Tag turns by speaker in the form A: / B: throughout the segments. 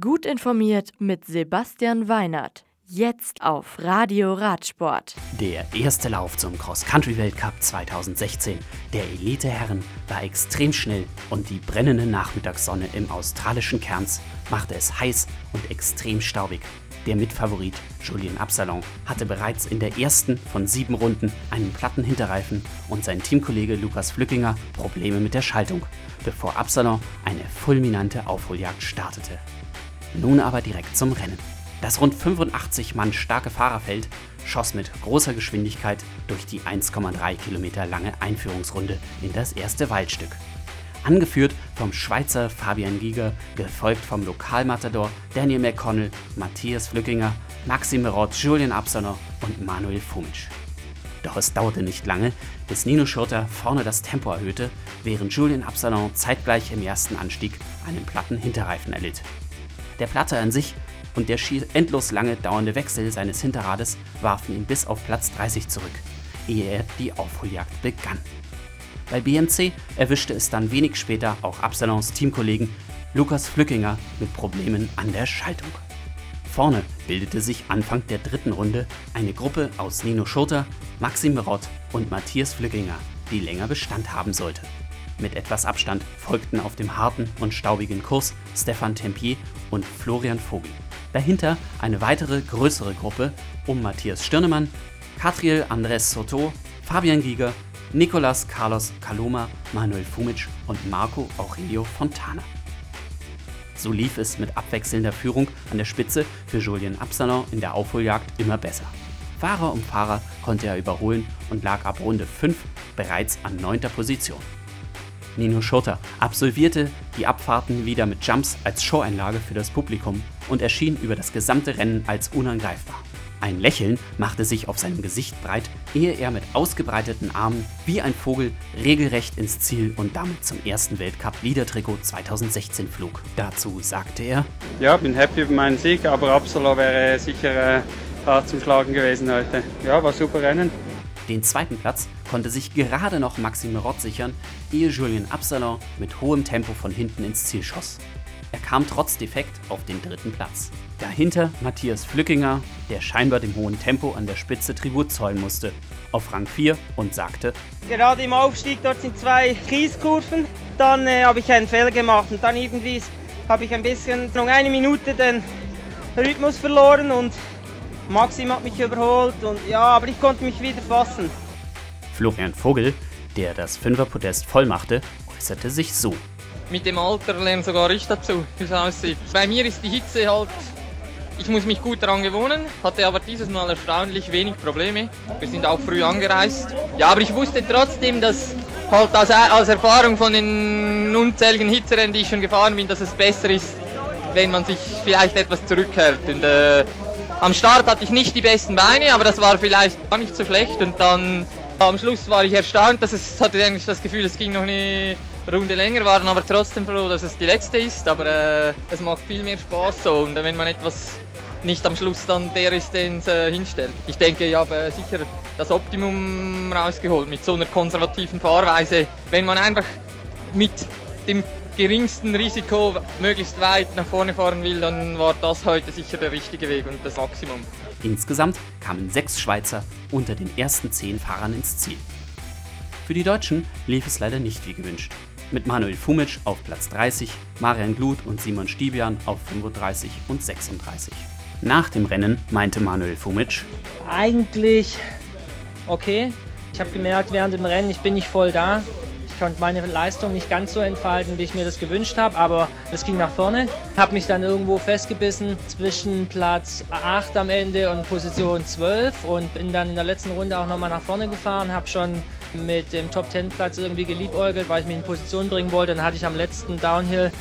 A: Gut informiert mit Sebastian Weinert. Jetzt auf Radio Radsport.
B: Der erste Lauf zum Cross-Country-Weltcup 2016 der Elite-Herren war extrem schnell und die brennende Nachmittagssonne im australischen Kerns machte es heiß und extrem staubig. Der Mitfavorit Julien Absalon hatte bereits in der ersten von sieben Runden einen platten Hinterreifen und sein Teamkollege Lukas Flückinger Probleme mit der Schaltung, bevor Absalon eine fulminante Aufholjagd startete. Nun aber direkt zum Rennen. Das rund 85 Mann starke Fahrerfeld schoss mit großer Geschwindigkeit durch die 1,3 Kilometer lange Einführungsrunde in das erste Waldstück angeführt vom Schweizer Fabian Giger, gefolgt vom Lokalmatador Daniel McConnell, Matthias Flückinger, Maxime Roth, Julian Absaner und Manuel Fumic. Doch es dauerte nicht lange, bis Nino Schurter vorne das Tempo erhöhte, während Julien Absalon zeitgleich im ersten Anstieg einen platten Hinterreifen erlitt. Der Platte an sich und der schier endlos lange dauernde Wechsel seines Hinterrades warfen ihn bis auf Platz 30 zurück, ehe er die Aufholjagd begann. Bei BMC erwischte es dann wenig später auch Absalons Teamkollegen Lukas Flückinger mit Problemen an der Schaltung. Vorne bildete sich Anfang der dritten Runde eine Gruppe aus Nino Schurter, Maxim Rott und Matthias Flückinger, die länger Bestand haben sollte. Mit etwas Abstand folgten auf dem harten und staubigen Kurs Stefan Tempier und Florian Vogel. Dahinter eine weitere größere Gruppe um Matthias Stirnemann, Katriel Andres Soto, Fabian Giger Nicolas Carlos Caloma, Manuel Fumic und Marco Aurelio Fontana. So lief es mit abwechselnder Führung an der Spitze für Julien Absalon in der Aufholjagd immer besser. Fahrer um Fahrer konnte er überholen und lag ab Runde 5 bereits an 9. Position. Nino Schurter absolvierte die Abfahrten wieder mit Jumps als Showeinlage für das Publikum und erschien über das gesamte Rennen als unangreifbar. Ein Lächeln machte sich auf seinem Gesicht breit, ehe er mit ausgebreiteten Armen wie ein Vogel regelrecht ins Ziel und damit zum ersten Weltcup Liedertrikot 2016 flog. Dazu sagte er:
C: Ja, bin happy über meinen Sieg, aber Absalon wäre sicher äh, hart zum Schlagen gewesen heute. Ja, war super Rennen.
B: Den zweiten Platz konnte sich gerade noch Maxime Rott sichern, ehe Julien Absalon mit hohem Tempo von hinten ins Ziel schoss. Er kam trotz Defekt auf den dritten Platz. Dahinter Matthias Flückinger, der scheinbar dem hohen Tempo an der Spitze Tribut zollen musste, auf Rang 4 und sagte:
D: Gerade im Aufstieg, dort sind zwei Kieskurven. Dann äh, habe ich einen Fehler gemacht und dann irgendwie habe ich ein bisschen, noch eine Minute den Rhythmus verloren und Maxim hat mich überholt und ja, aber ich konnte mich wieder fassen.
B: Florian Vogel, der das Fünferpodest voll machte, äußerte sich so.
E: Mit dem Alter lernt sogar ich dazu, wie es aussieht. Bei mir ist die Hitze halt ich muss mich gut daran gewöhnen, hatte aber dieses Mal erstaunlich wenig Probleme. Wir sind auch früh angereist. Ja, aber ich wusste trotzdem, dass halt als, als Erfahrung von den unzähligen Hitzerennen, die ich schon gefahren bin, dass es besser ist, wenn man sich vielleicht etwas zurückhält. Und, äh, am Start hatte ich nicht die besten Beine, aber das war vielleicht gar nicht so schlecht. Und dann am Schluss war ich erstaunt, dass es hatte eigentlich das Gefühl, es ging noch eine Runde länger, waren aber trotzdem froh, dass es die letzte ist. Aber äh, es macht viel mehr Spaß so. Und wenn man etwas nicht am Schluss dann der ist, den es äh, hinstellt. Ich denke, ich habe äh, sicher das Optimum rausgeholt mit so einer konservativen Fahrweise. Wenn man einfach mit dem geringsten Risiko möglichst weit nach vorne fahren will, dann war das heute sicher der richtige Weg und das Maximum.
B: Insgesamt kamen sechs Schweizer unter den ersten zehn Fahrern ins Ziel. Für die Deutschen lief es leider nicht wie gewünscht. Mit Manuel Fumic auf Platz 30, Marian Glut und Simon Stibian auf 35 und 36. Nach dem Rennen meinte Manuel Fumic:
D: Eigentlich okay. Ich habe gemerkt während dem Rennen, ich bin nicht voll da. Ich konnte meine Leistung nicht ganz so entfalten, wie ich mir das gewünscht habe, aber es ging nach vorne. Habe mich dann irgendwo festgebissen zwischen Platz 8 am Ende und Position 12 und bin dann in der letzten Runde auch nochmal nach vorne gefahren. Habe schon mit dem Top 10 Platz irgendwie geliebäugelt, weil ich mich in Position bringen wollte. Dann hatte ich am letzten Downhill,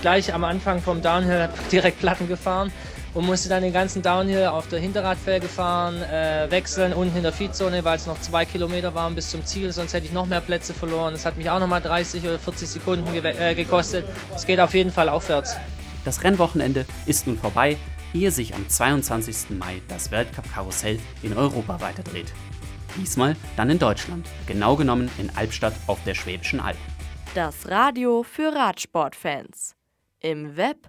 D: gleich am Anfang vom Downhill, direkt Platten gefahren und musste dann den ganzen Downhill auf der Hinterradfelge fahren, äh, wechseln, unten in der Feedzone, weil es noch zwei Kilometer waren bis zum Ziel, sonst hätte ich noch mehr Plätze verloren. Das hat mich auch nochmal 30 oder 40 Sekunden ge äh, gekostet. Es geht auf jeden Fall aufwärts.
B: Das Rennwochenende ist nun vorbei, ehe sich am 22. Mai das Weltcup-Karussell in Europa weiterdreht. Diesmal dann in Deutschland, genau genommen in Albstadt auf der Schwäbischen Alb.
A: Das Radio für Radsportfans. Im Web